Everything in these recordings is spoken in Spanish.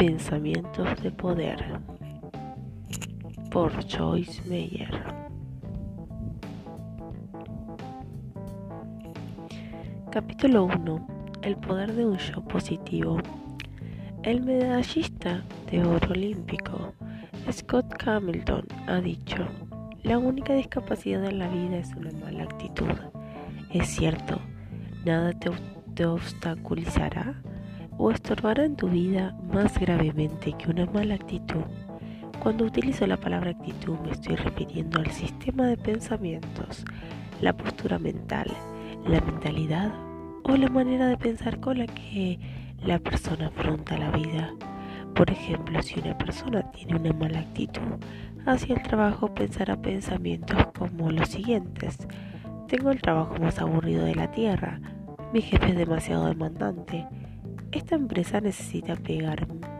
Pensamientos de Poder por Joyce Meyer. Capítulo 1. El poder de un yo positivo. El medallista de oro olímpico Scott Hamilton ha dicho, la única discapacidad en la vida es una mala actitud. Es cierto, nada te, te obstaculizará o estorbará en tu vida más gravemente que una mala actitud. Cuando utilizo la palabra actitud me estoy refiriendo al sistema de pensamientos, la postura mental, la mentalidad o la manera de pensar con la que la persona afronta la vida. Por ejemplo, si una persona tiene una mala actitud hacia el trabajo, pensará pensamientos como los siguientes. Tengo el trabajo más aburrido de la tierra. Mi jefe es demasiado demandante. Esta empresa necesita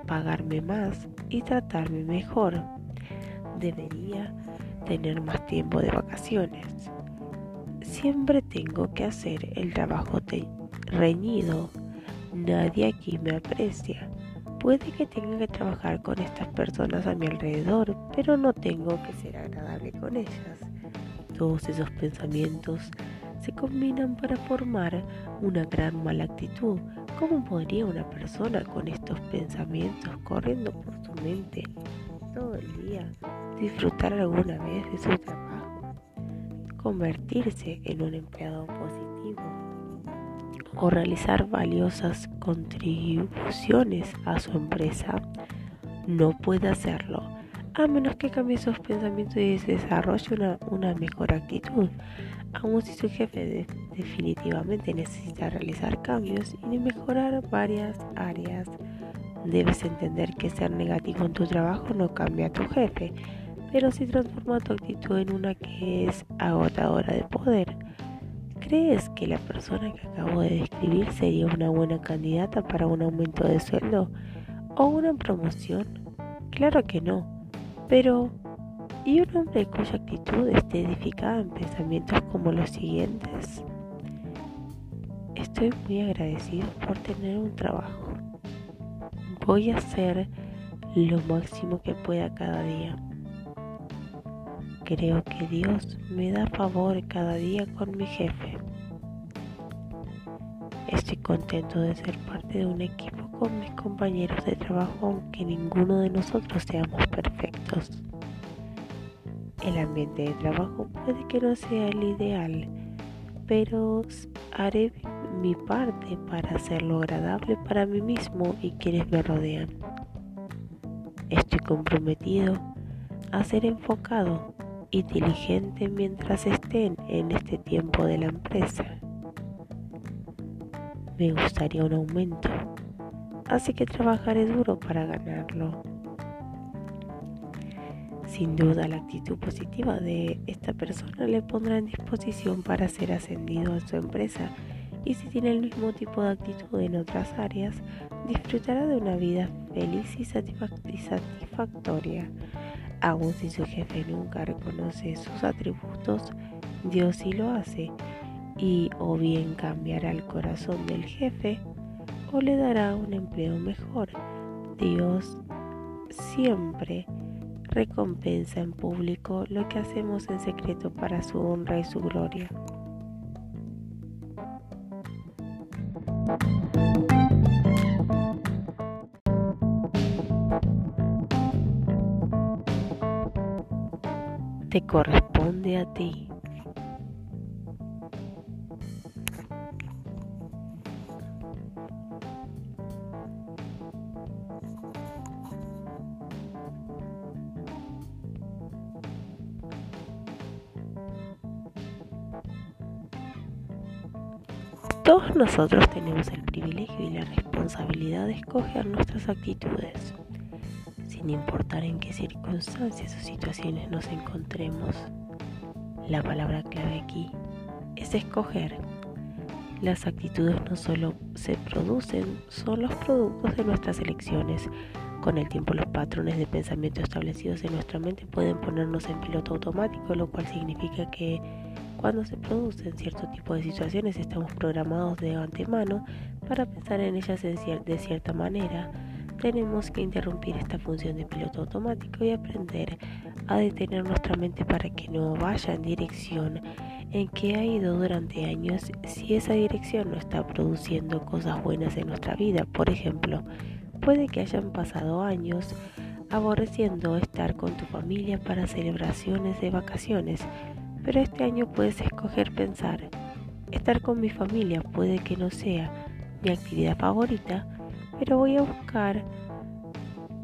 pagarme más y tratarme mejor. Debería tener más tiempo de vacaciones. Siempre tengo que hacer el trabajo reñido. Nadie aquí me aprecia. Puede que tenga que trabajar con estas personas a mi alrededor, pero no tengo que ser agradable con ellas. Todos esos pensamientos se combinan para formar una gran mala actitud. ¿Cómo podría una persona con estos pensamientos corriendo por su mente todo el día disfrutar alguna vez de su trabajo? Convertirse en un empleado positivo o realizar valiosas contribuciones a su empresa, no puede hacerlo a menos que cambie sus pensamientos y desarrolle una, mejor actitud. Aun si su jefe definitivamente necesita realizar cambios y mejorar varias áreas, debes entender que ser negativo en tu trabajo no cambia a tu jefe, pero sí transforma tu actitud en una que es agotadora de poder. ¿Crees que la persona que acabo de describir sería una buena candidata para un aumento de sueldo o una promoción? Claro que no, pero ¿y un hombre cuya actitud esté edificada en pensamientos como los siguientes? Estoy muy agradecido por tener un trabajo. Voy a hacer lo máximo que pueda cada día creo que Dios me da favor cada día con mi jefe. Estoy contento de ser parte de un equipo con mis compañeros de trabajo aunque ninguno de nosotros seamos perfectos. El ambiente de trabajo puede que no sea el ideal, pero haré mi parte para hacerlo agradable para mí mismo y quienes me rodean. Estoy comprometido a ser enfocado y diligente mientras estén en este tiempo de la empresa. Me gustaría un aumento, así que trabajaré duro para ganarlo. Sin duda la actitud positiva de esta persona le pondrá en disposición para ser ascendido a su empresa. Y si tiene el mismo tipo de actitud en otras áreas, disfrutará de una vida feliz y satisfactoria. Aun si su jefe nunca reconoce sus atributos, Dios sí lo hace. Y o bien cambiará el corazón del jefe o le dará un empleo mejor. Dios siempre recompensa en público lo que hacemos en secreto para su honra y su gloria. te corresponde a ti. Nosotros tenemos el privilegio y la responsabilidad de escoger nuestras actitudes sin importar en qué circunstancias o situaciones nos encontremos. La palabra clave aquí es escoger. Las actitudes no solo se producen, son los productos de nuestras elecciones. Con el tiempo los patrones de pensamiento establecidos en nuestra mente pueden ponernos en piloto automático, lo cual significa que cuando se producen cierto tipo de situaciones estamos programados de antemano para pensar en ellas de cierta manera tenemos que interrumpir esta función de piloto automático y aprender a detener nuestra mente para que no vaya en dirección en que ha ido durante años si esa dirección no está produciendo cosas buenas en nuestra vida. Por ejemplo, puede que hayan pasado años aborreciendo estar con tu familia para celebraciones de vacaciones, pero este año puedes escoger pensar, estar con mi familia puede que no sea mi actividad favorita, pero voy a buscar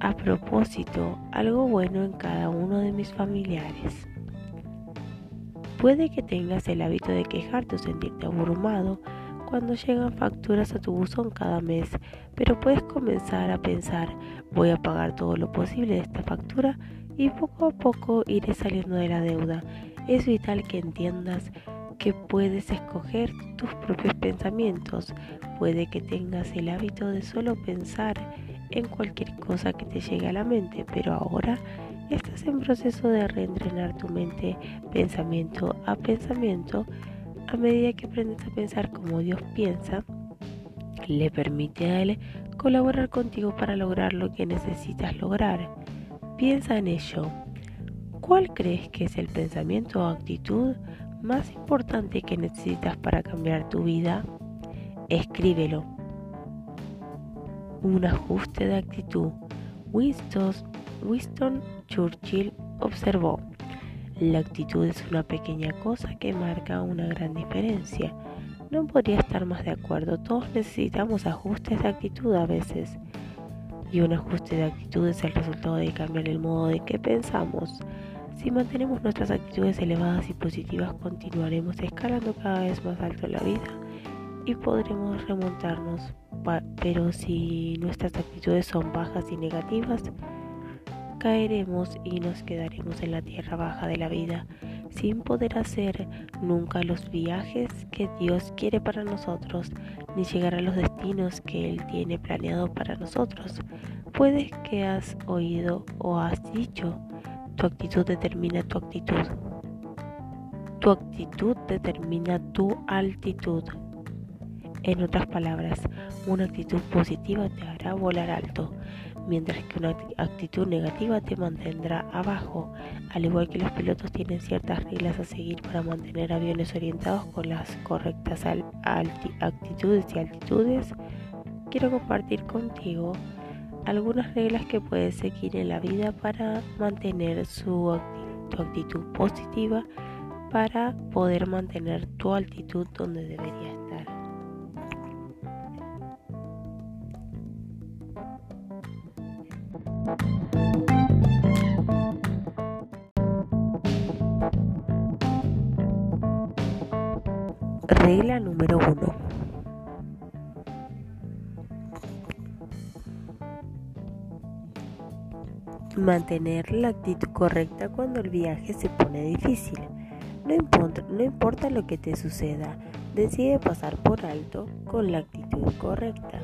a propósito algo bueno en cada uno de mis familiares. Puede que tengas el hábito de quejarte o sentirte abrumado cuando llegan facturas a tu buzón cada mes, pero puedes comenzar a pensar, voy a pagar todo lo posible de esta factura y poco a poco iré saliendo de la deuda. Es vital que entiendas que puedes escoger tus propios pensamientos. Puede que tengas el hábito de solo pensar en cualquier cosa que te llegue a la mente, pero ahora estás en proceso de reentrenar tu mente pensamiento a pensamiento a medida que aprendes a pensar como Dios piensa, le permite a Él colaborar contigo para lograr lo que necesitas lograr. Piensa en ello. ¿Cuál crees que es el pensamiento o actitud más importante que necesitas para cambiar tu vida? Escríbelo. Un ajuste de actitud. Winston, Winston Churchill observó. La actitud es una pequeña cosa que marca una gran diferencia. No podría estar más de acuerdo. Todos necesitamos ajustes de actitud a veces. Y un ajuste de actitud es el resultado de cambiar el modo de que pensamos. Si mantenemos nuestras actitudes elevadas y positivas, continuaremos escalando cada vez más alto en la vida y podremos remontarnos. Pero si nuestras actitudes son bajas y negativas, caeremos y nos quedaremos en la tierra baja de la vida sin poder hacer nunca los viajes que Dios quiere para nosotros, ni llegar a los destinos que Él tiene planeado para nosotros. Puedes que has oído o has dicho, tu actitud determina tu actitud. Tu actitud determina tu altitud. En otras palabras, una actitud positiva te hará volar alto, mientras que una actitud negativa te mantendrá abajo. Al igual que los pilotos tienen ciertas reglas a seguir para mantener aviones orientados con las correctas actitudes y altitudes, quiero compartir contigo algunas reglas que puedes seguir en la vida para mantener su tu actitud positiva para poder mantener tu altitud donde debería Regla número 1. Mantener la actitud correcta cuando el viaje se pone difícil. No importa, no importa lo que te suceda, decide pasar por alto con la actitud correcta.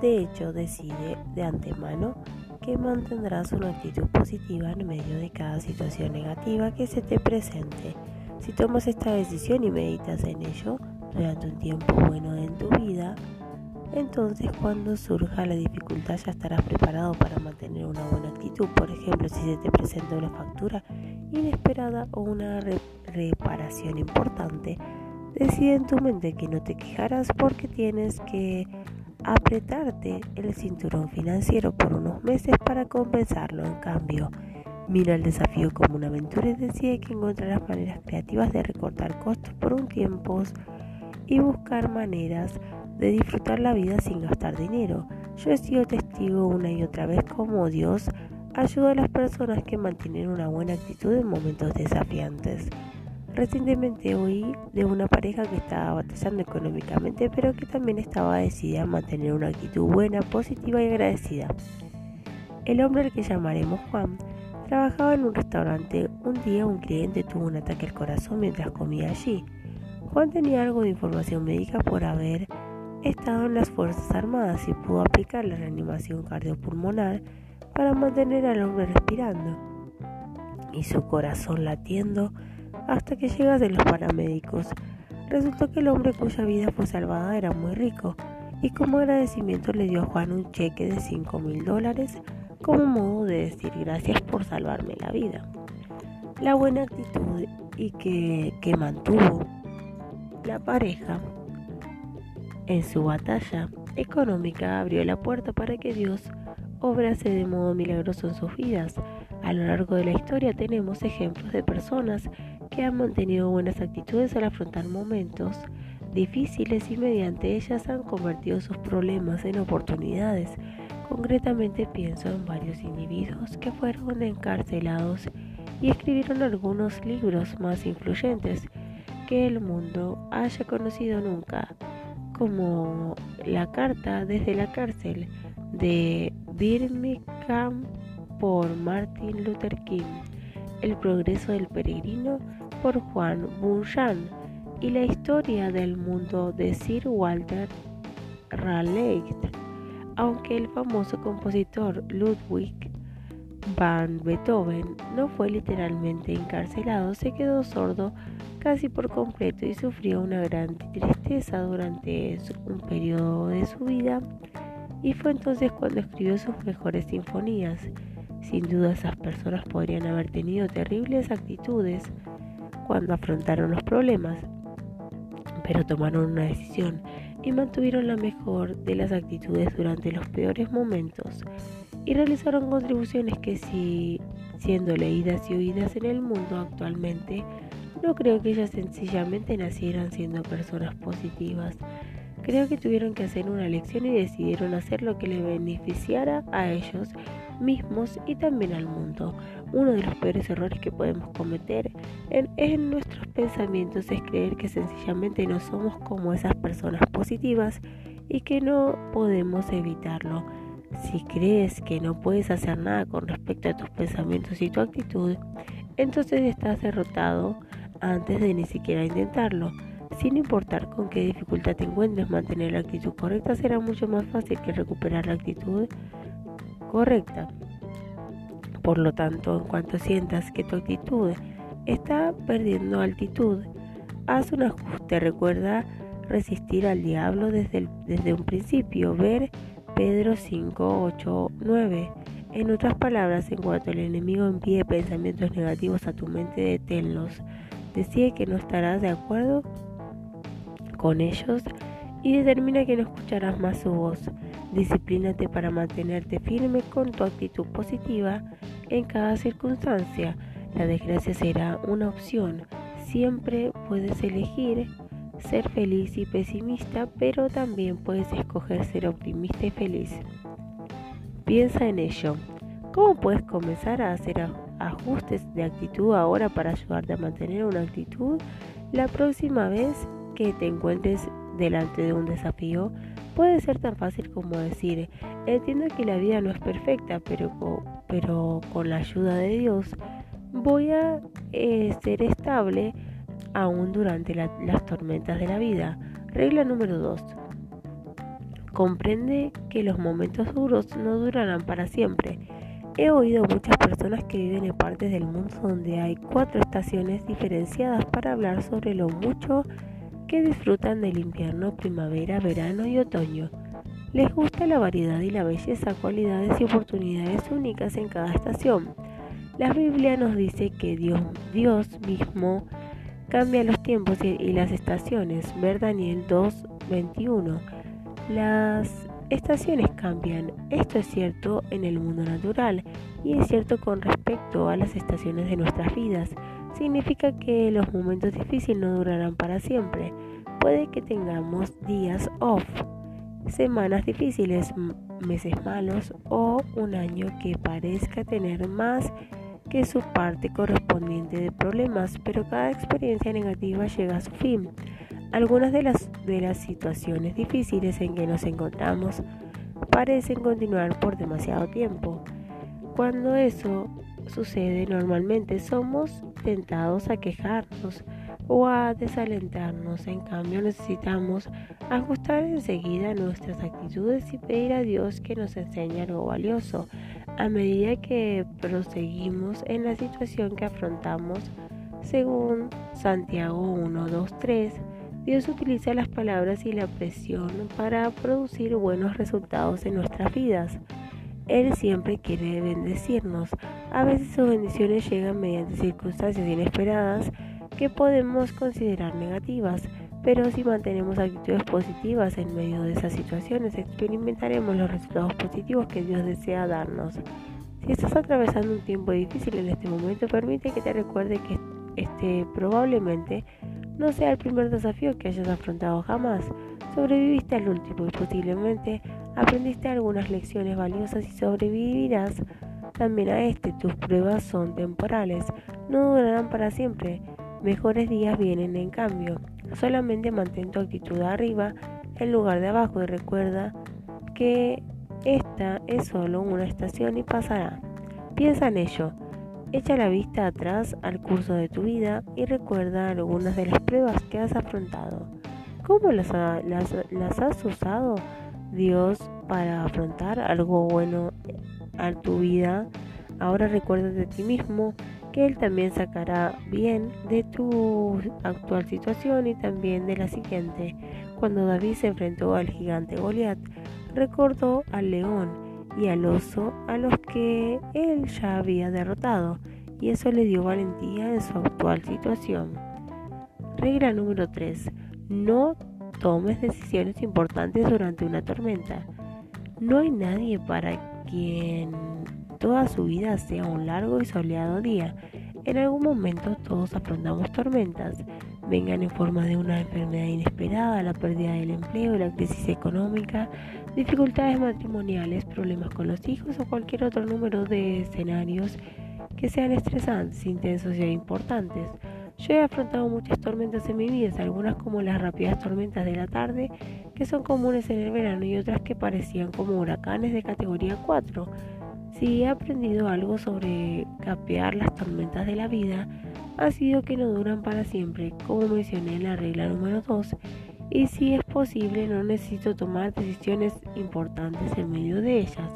De hecho, decide de antemano que mantendrás una actitud positiva en medio de cada situación negativa que se te presente. Si tomas esta decisión y meditas en ello durante un tiempo bueno en tu vida, entonces cuando surja la dificultad ya estarás preparado para mantener una buena actitud. Por ejemplo, si se te presenta una factura inesperada o una reparación importante, decide en tu mente que no te quejarás porque tienes que apretarte el cinturón financiero por unos meses para compensarlo. En cambio, mira el desafío como una aventura y decide que encontrarás maneras creativas de recortar costos por un tiempo y buscar maneras de disfrutar la vida sin gastar dinero. Yo he sido testigo una y otra vez como Dios ayuda a las personas que mantienen una buena actitud en momentos desafiantes. Recientemente oí de una pareja que estaba batallando económicamente, pero que también estaba decidida a mantener una actitud buena, positiva y agradecida. El hombre al que llamaremos Juan trabajaba en un restaurante. Un día un cliente tuvo un ataque al corazón mientras comía allí. Juan tenía algo de información médica por haber estado en las Fuerzas Armadas y pudo aplicar la reanimación cardiopulmonar para mantener al hombre respirando y su corazón latiendo hasta que llegasen los paramédicos. Resultó que el hombre cuya vida fue salvada era muy rico y como agradecimiento le dio a Juan un cheque de 5 mil dólares como modo de decir gracias por salvarme la vida. La buena actitud y que, que mantuvo la pareja en su batalla económica abrió la puerta para que Dios obrase de modo milagroso en sus vidas. A lo largo de la historia tenemos ejemplos de personas que han mantenido buenas actitudes al afrontar momentos difíciles y mediante ellas han convertido sus problemas en oportunidades. Concretamente pienso en varios individuos que fueron encarcelados y escribieron algunos libros más influyentes que el mundo haya conocido nunca, como La carta desde la cárcel de Birmingham por Martin Luther King, El progreso del peregrino por Juan Bunyan y La historia del mundo de Sir Walter Raleigh. Aunque el famoso compositor Ludwig van Beethoven no fue literalmente encarcelado, se quedó sordo casi por completo y sufrió una gran tristeza durante un periodo de su vida y fue entonces cuando escribió sus mejores sinfonías. Sin duda esas personas podrían haber tenido terribles actitudes cuando afrontaron los problemas, pero tomaron una decisión y mantuvieron la mejor de las actitudes durante los peores momentos y realizaron contribuciones que si siendo leídas y oídas en el mundo actualmente, no creo que ellas sencillamente nacieran siendo personas positivas. Creo que tuvieron que hacer una elección y decidieron hacer lo que les beneficiara a ellos mismos y también al mundo. Uno de los peores errores que podemos cometer en, en, nuestros pensamientos es creer que sencillamente no somos como esas personas positivas y que no podemos evitarlo. Si crees que no puedes hacer nada con respecto a tus pensamientos y tu actitud, entonces estás derrotado antes de ni siquiera intentarlo. Sin importar con qué dificultad te encuentres, mantener la actitud correcta será mucho más fácil que recuperar la actitud correcta. Por lo tanto, en cuanto sientas que tu actitud está perdiendo altitud, haz un ajuste. Recuerda resistir al diablo desde, desde un principio. Ver Pedro 5, 8, 9. En otras palabras, en cuanto el enemigo envíe pensamientos negativos a tu mente, deténlos. Decide que no estarás de acuerdo con ellos y determina que no escucharás más su voz. Disciplínate para mantenerte firme con tu actitud positiva en cada circunstancia. La desgracia será una opción. Siempre puedes elegir ser feliz y pesimista, pero también puedes escoger ser optimista y feliz. Piensa en ello. ¿Cómo puedes comenzar a hacer ajustes de actitud ahora para ayudarte a mantener una actitud la próxima vez que te encuentres delante de un desafío? Puede ser tan fácil como decir, entiendo que la vida no es perfecta, pero, con la ayuda de Dios voy a eh, ser estable aún durante las tormentas de la vida. Regla número 2. Comprende que los momentos duros no durarán para siempre. He oído muchas personas que viven en partes del mundo donde hay cuatro estaciones diferenciadas para hablar sobre lo mucho que disfrutan del invierno, primavera, verano y otoño. Les gusta la variedad y la belleza, cualidades y oportunidades únicas en cada estación. La Biblia nos dice que Dios, mismo cambia los tiempos y, las estaciones. Ver Daniel 2.21. Las estaciones cambian. Esto es cierto en el mundo natural y es cierto con respecto a las estaciones de nuestras vidas. Significa que los momentos difíciles no durarán para siempre. Puede que tengamos días off, semanas difíciles, meses malos o un año que parezca tener más que su parte correspondiente de problemas, pero cada experiencia negativa llega a su fin. Algunas de las, de las situaciones difíciles en que nos encontramos parecen continuar por demasiado tiempo. Cuando eso sucede normalmente somos tentados a quejarnos o a desalentarnos. En cambio necesitamos ajustar enseguida nuestras actitudes y pedir a Dios que nos enseñe algo valioso a medida que proseguimos en la situación que afrontamos. Según Santiago 1, 2, 3, Dios utiliza las palabras y la presión para producir buenos resultados en nuestras vidas. Él siempre quiere bendecirnos. A veces sus bendiciones llegan mediante circunstancias inesperadas que podemos considerar negativas, pero si mantenemos actitudes positivas en medio de esas situaciones, experimentaremos los resultados positivos que Dios desea darnos. Si estás atravesando un tiempo difícil en este momento, permite que te recuerde que este probablemente no sea el primer desafío que hayas afrontado jamás. Sobreviviste al último y posiblemente aprendiste algunas lecciones valiosas y sobrevivirás también a este. Tus pruebas son temporales, no durarán para siempre. Mejores días vienen en cambio. Solamente mantén tu actitud arriba en lugar de abajo y recuerda que esta es solo una estación y pasará. Piensa en ello. Echa la vista atrás al curso de tu vida y recuerda algunas de las pruebas que has afrontado. ¿Cómo las, has usado Dios para afrontar algo bueno a tu vida? Ahora recuerda de ti mismo que Él también sacará bien de tu actual situación y también de la siguiente. Cuando David se enfrentó al gigante Goliat, recordó al león y al oso a los que él ya había derrotado, y eso le dio valentía en su actual situación. Regla número 3. No tomes decisiones importantes durante una tormenta. No hay nadie para quien toda su vida sea un largo y soleado día. En algún momento todos afrontamos tormentas, vengan en forma de una enfermedad inesperada, la pérdida del empleo, la crisis económica, dificultades matrimoniales, problemas con los hijos o cualquier otro número de escenarios que sean estresantes, intensos y importantes. Yo he afrontado muchas tormentas en mi vida, algunas como las rápidas tormentas de la tarde, que son comunes en el verano, y otras que parecían como huracanes de categoría 4. Si he aprendido algo sobre capear las tormentas de la vida, ha sido que no duran para siempre, como mencioné en la regla número 2, y si es posible no necesito tomar decisiones importantes en medio de ellas.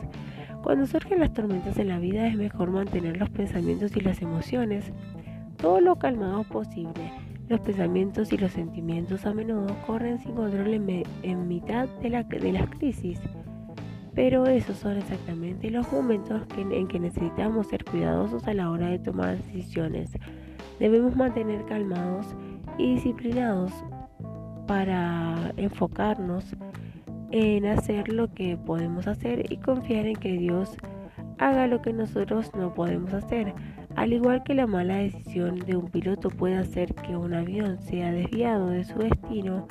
Cuando surgen las tormentas en la vida es mejor mantener los pensamientos y las emociones todo lo calmado posible. Los pensamientos y los sentimientos a menudo corren sin control en, mitad de, la, de, las crisis, pero esos son exactamente los momentos en que necesitamos ser cuidadosos a la hora de tomar decisiones. Debemos mantener calmados y disciplinados para enfocarnos en hacer lo que podemos hacer y confiar en que Dios haga lo que nosotros no podemos hacer. Al igual que la mala decisión de un piloto puede hacer que un avión sea desviado de su destino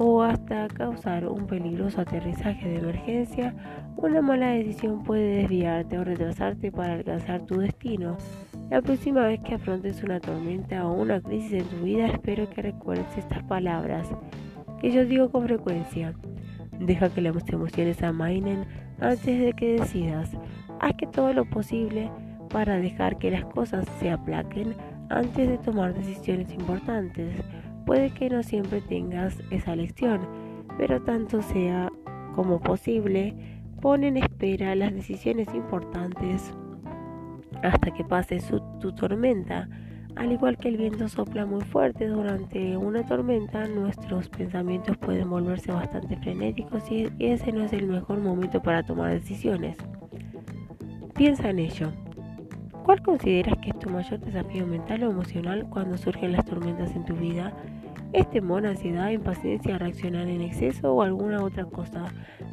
o hasta causar un peligroso aterrizaje de emergencia, una mala decisión puede desviarte o retrasarte para alcanzar tu destino. La próxima vez que afrontes una tormenta o una crisis en tu vida, espero que recuerdes estas palabras que yo digo con frecuencia. Deja que las emociones amainen antes de que decidas. Haz que todo lo posible para dejar que las cosas se aplaquen antes de tomar decisiones importantes. Puede que no siempre tengas esa lección, pero tanto sea como posible, pon en espera las decisiones importantes hasta que pase tu tormenta. Al igual que el viento sopla muy fuerte durante una tormenta, nuestros pensamientos pueden volverse bastante frenéticos y ese no es el mejor momento para tomar decisiones. Piensa en ello. ¿Cuál consideras que es tu mayor desafío mental o emocional cuando surgen las tormentas en tu vida? ¿Es temor, ansiedad, impaciencia, reaccionar en exceso o alguna otra cosa?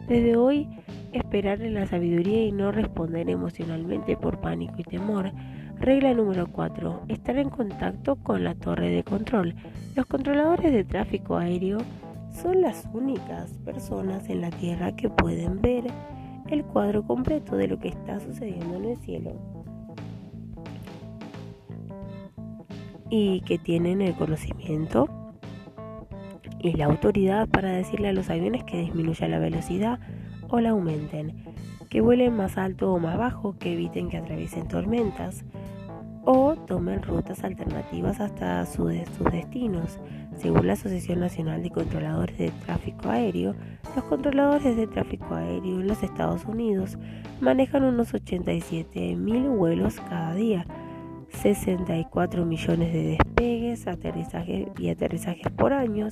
Desde hoy esperar en la sabiduría y no responder emocionalmente por pánico y temor. Regla número 4. Estar en contacto con la torre de control. Los controladores de tráfico aéreo son las únicas personas en la Tierra que pueden ver el cuadro completo de lo que está sucediendo en el cielo y que tienen el conocimiento y la autoridad para decirle a los aviones que disminuya la velocidad o la aumenten, que vuelen más alto o más bajo, que eviten que atraviesen tormentas o tomen rutas alternativas hasta sus destinos. Según la Asociación Nacional de Controladores de Tráfico Aéreo, los controladores de tráfico aéreo en los Estados Unidos manejan unos 87 mil vuelos cada día, 64 millones de despegues aterrizajes y aterrizajes por año,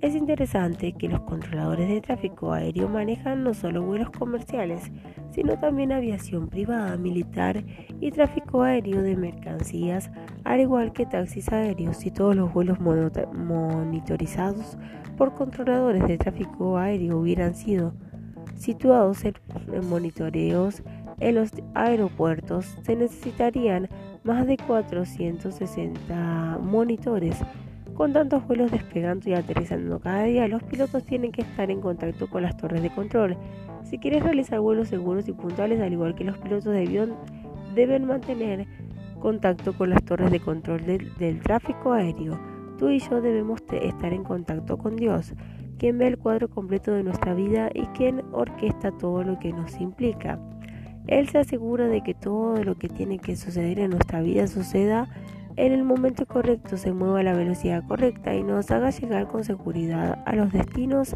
Es interesante que los controladores de tráfico aéreo manejan no solo vuelos comerciales, sino también aviación privada, militar y tráfico aéreo de mercancías, al igual que taxis aéreos y todos los vuelos monitorizados por controladores de tráfico aéreo hubieran sido situados en monitoreos en los aeropuertos, se necesitarían más de 460 monitores. Con tantos vuelos despegando y aterrizando cada día, los pilotos tienen que estar en contacto con las torres de control. Si quieres realizar vuelos seguros y puntuales, al igual que los pilotos de avión, deben mantener contacto con las torres de control del, tráfico aéreo. Tú y yo debemos estar en contacto con Dios, quien ve el cuadro completo de nuestra vida y quien orquesta todo lo que nos implica. Él se asegura de que todo lo que tiene que suceder en nuestra vida suceda en el momento correcto, se mueva a la velocidad correcta y nos haga llegar con seguridad a los destinos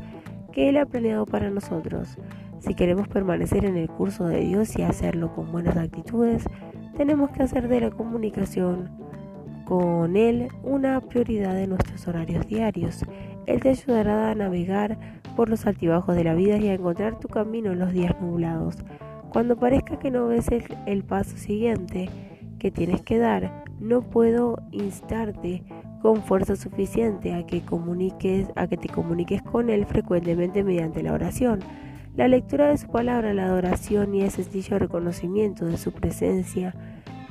que Él ha planeado para nosotros. Si queremos permanecer en el curso de Dios y hacerlo con buenas actitudes, tenemos que hacer de la comunicación con Él una prioridad de nuestros horarios diarios. Él te ayudará a navegar por los altibajos de la vida y a encontrar tu camino en los días nublados. Cuando parezca que no ves el, paso siguiente que tienes que dar, no puedo instarte con fuerza suficiente a que comuniques, a que te comuniques con él frecuentemente mediante la oración. La lectura de su palabra, la adoración y el sencillo reconocimiento de su presencia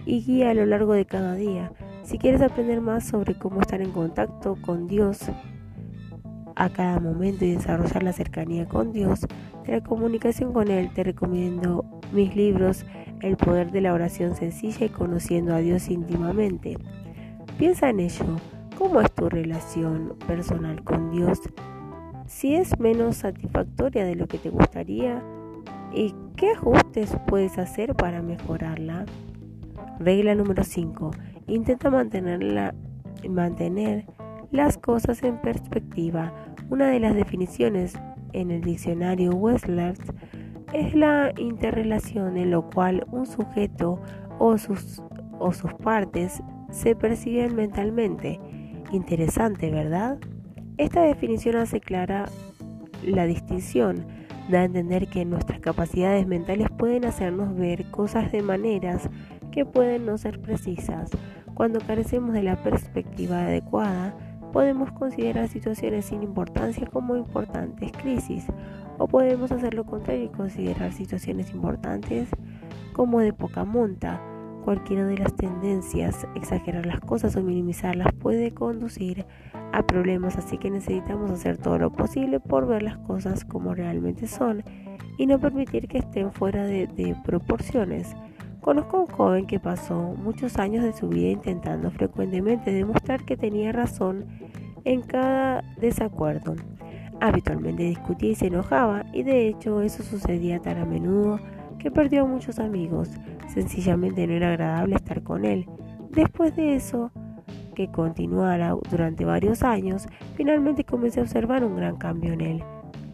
y guía a lo largo de cada día. Si quieres aprender más sobre cómo estar en contacto con Dios a cada momento y desarrollar la cercanía con Dios, de la comunicación con Él, te recomiendo mis libros El poder de la oración sencilla y conociendo a Dios íntimamente. Piensa en ello. ¿Cómo es tu relación personal con Dios? Si es menos satisfactoria de lo que te gustaría, ¿y qué ajustes puedes hacer para mejorarla? Regla número 5. Intenta mantener las cosas en perspectiva. Una de las definiciones en el diccionario Wessler es la interrelación en lo cual un sujeto o sus, o sus partes se perciben mentalmente. Interesante, ¿verdad? Esta definición hace clara la distinción, da a entender que nuestras capacidades mentales pueden hacernos ver cosas de maneras que pueden no ser precisas. Cuando carecemos de la perspectiva adecuada, podemos considerar situaciones sin importancia como importantes crisis o podemos hacer lo contrario y considerar situaciones importantes como de poca monta. Cualquiera de las tendencias, exagerar las cosas o minimizarlas puede conducir a problemas, así que necesitamos hacer todo lo posible por ver las cosas como realmente son y no permitir que estén fuera de, de proporciones. Conozco a un joven que pasó muchos años de su vida intentando frecuentemente demostrar que tenía razón en cada desacuerdo. Habitualmente discutía y se enojaba y de hecho eso sucedía tan a menudo que perdió a muchos amigos. Sencillamente no era agradable estar con él. Después de eso, que continuara durante varios años, finalmente comencé a observar un gran cambio en él.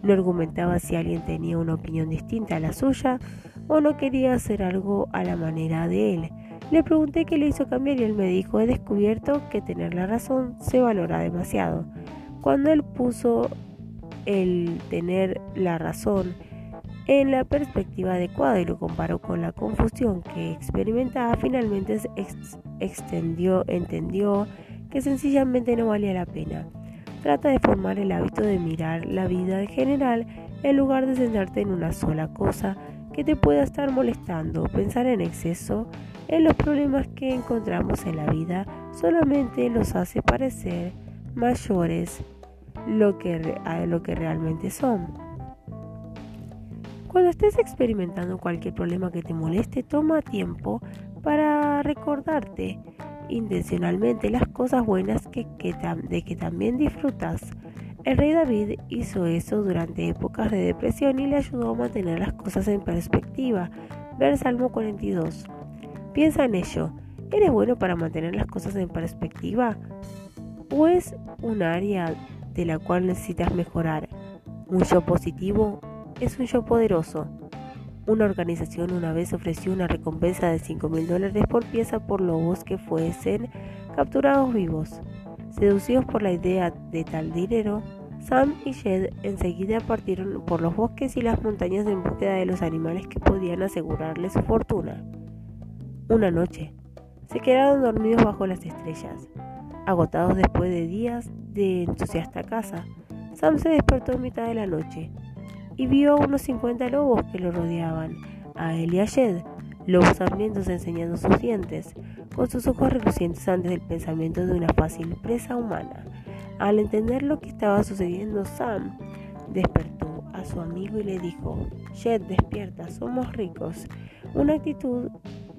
No argumentaba si alguien tenía una opinión distinta a la suya o no quería hacer algo a la manera de él. Le pregunté qué le hizo cambiar y él me dijo, he descubierto que tener la razón se valora demasiado. Cuando él puso el tener la razón en la perspectiva adecuada y lo comparó con la confusión que experimentaba, finalmente extendió, entendió que sencillamente no valía la pena. Trata de formar el hábito de mirar la vida en general en lugar de centrarte en una sola cosa que te pueda estar molestando. Pensar en exceso en los problemas que encontramos en la vida solamente los hace parecer mayores lo que, lo que realmente son. Cuando estés experimentando cualquier problema que te moleste, toma tiempo para recordarte intencionalmente las cosas buenas que, de que también disfrutas. El rey David hizo eso durante épocas de depresión y le ayudó a mantener las cosas en perspectiva. Ver Salmo 42. Piensa en ello. ¿Eres bueno para mantener las cosas en perspectiva? ¿O es un área de la cual necesitas mejorar. Un yo positivo es un yo poderoso. Una organización una vez ofreció una recompensa de 5 mil dólares por pieza por lobos que fuesen capturados vivos. Seducidos por la idea de tal dinero, Sam y Jed enseguida partieron por los bosques y las montañas en búsqueda de los animales que podían asegurarles su fortuna. Una noche, se quedaron dormidos bajo las estrellas. Agotados después de días de entusiasta caza, Sam se despertó en mitad de la noche y vio a unos 50 lobos que lo rodeaban, a él y a Jed, lobos hambrientos enseñando sus dientes, con sus ojos relucientes antes del pensamiento de una fácil presa humana. Al entender lo que estaba sucediendo, Sam despertó a su amigo y le dijo, Jed, despierta, somos ricos. Una actitud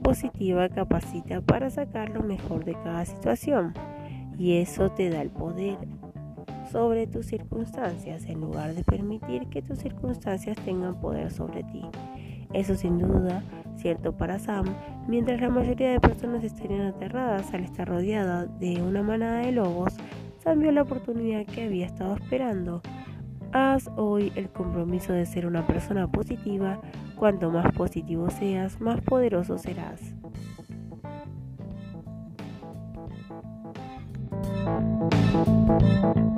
positiva capacita para sacar lo mejor de cada situación y eso te da el poder sobre tus circunstancias en lugar de permitir que tus circunstancias tengan poder sobre ti. Eso sin duda cierto para Sam, mientras la mayoría de personas estarían aterradas al estar rodeada de una manada de lobos, Sam vio la oportunidad que había estado esperando. Haz hoy el compromiso de ser una persona positiva. Cuanto más positivo seas, más poderoso serás. Música